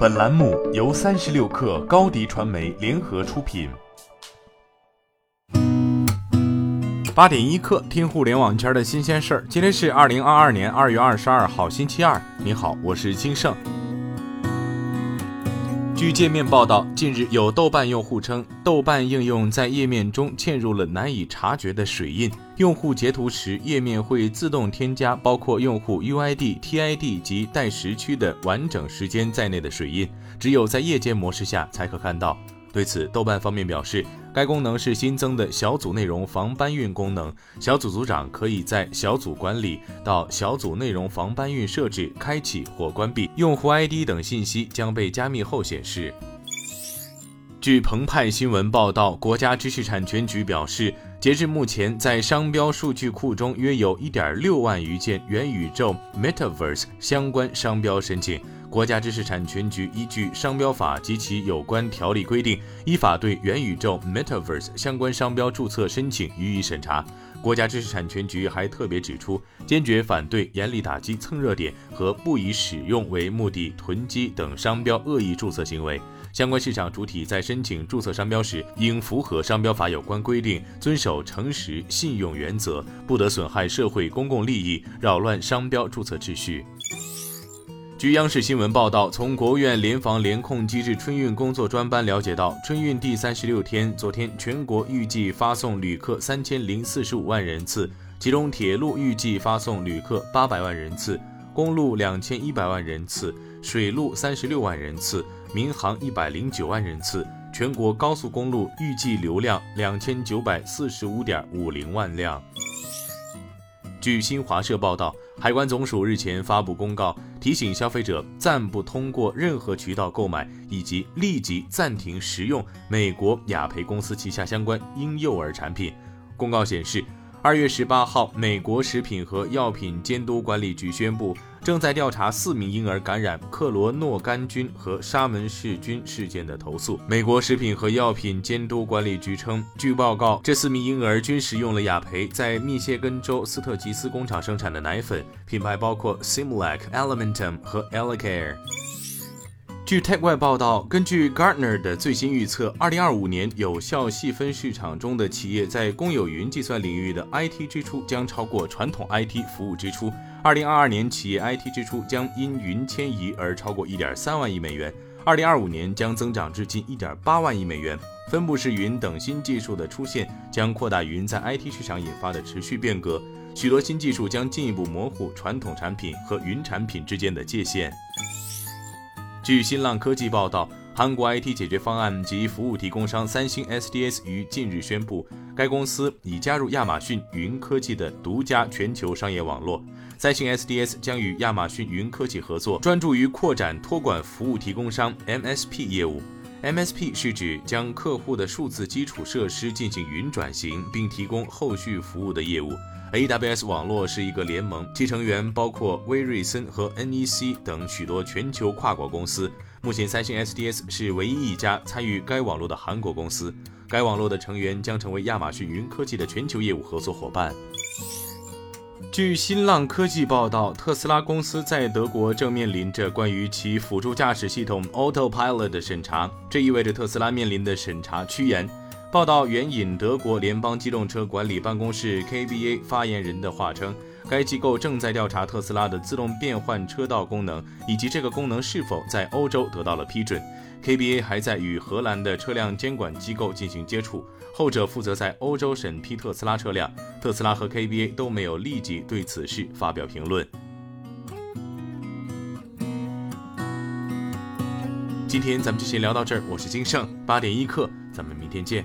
本栏目由三十六氪高低传媒联合出品。八点一刻，听互联网圈的新鲜事儿。今天是二零二二年二月二十二号，星期二。你好，我是金盛。据界面报道，近日有豆瓣用户称，豆瓣应用在页面中嵌入了难以察觉的水印，用户截图时，页面会自动添加包括用户 UID、TID 及待时区的完整时间在内的水印，只有在夜间模式下才可看到。对此，豆瓣方面表示，该功能是新增的小组内容防搬运功能，小组组长可以在小组管理到小组内容防搬运设置开启或关闭，用户 ID 等信息将被加密后显示。据澎湃新闻报道，国家知识产权局表示，截至目前，在商标数据库中约有一点六万余件元宇宙 （Metaverse） 相关商标申请。国家知识产权局依据商标法及其有关条例规定，依法对元宇宙 （Metaverse） 相关商标注册申请予以审查。国家知识产权局还特别指出，坚决反对严厉打击蹭热点和不以使用为目的囤积等商标恶意注册行为。相关市场主体在申请注册商标时，应符合商标法有关规定，遵守诚实信用原则，不得损害社会公共利益，扰乱商标注册秩序。据央视新闻报道，从国务院联防联控机制春运工作专班了解到，春运第三十六天，昨天全国预计发送旅客三千零四十五万人次，其中铁路预计发送旅客八百万人次，公路两千一百万人次，水路三十六万人次，民航一百零九万人次，全国高速公路预计流量两千九百四十五点五零万辆。据新华社报道，海关总署日前发布公告，提醒消费者暂不通过任何渠道购买，以及立即暂停食用美国雅培公司旗下相关婴幼儿产品。公告显示。二月十八号，美国食品和药品监督管理局宣布，正在调查四名婴儿感染克罗诺杆菌和沙门氏菌事件的投诉。美国食品和药品监督管理局称，据报告，这四名婴儿均食用了雅培在密歇根州斯特吉斯工厂生产的奶粉，品牌包括 Similac、Elementum 和 Elecare。据 TechWeb 报道，根据 Gartner 的最新预测，2025年有效细分市场中的企业在公有云计算领域的 IT 支出将超过传统 IT 服务支出。2022年，企业 IT 支出将因云迁移而超过1.3万亿美元，2025年将增长至近1.8万亿美元。分布式云等新技术的出现将扩大云在 IT 市场引发的持续变革，许多新技术将进一步模糊传统产品和云产品之间的界限。据新浪科技报道，韩国 IT 解决方案及服务提供商三星 SDS 于近日宣布，该公司已加入亚马逊云科技的独家全球商业网络。三星 SDS 将与亚马逊云科技合作，专注于扩展托管服务提供商 MSP 业务。MSP 是指将客户的数字基础设施进行云转型，并提供后续服务的业务。AWS 网络是一个联盟，其成员包括威瑞森和 NEC 等许多全球跨国公司。目前，三星 SDS 是唯一一家参与该网络的韩国公司。该网络的成员将成为亚马逊云科技的全球业务合作伙伴。据新浪科技报道，特斯拉公司在德国正面临着关于其辅助驾驶系统 Autopilot 的审查，这意味着特斯拉面临的审查趋严。报道援引德国联邦机动车管理办公室 （KBA） 发言人的话称，该机构正在调查特斯拉的自动变换车道功能，以及这个功能是否在欧洲得到了批准。KBA 还在与荷兰的车辆监管机构进行接触，后者负责在欧洲审批特斯拉车辆。特斯拉和 KBA 都没有立即对此事发表评论。今天咱们就先聊到这儿，我是金盛，八点一刻，咱们明天见。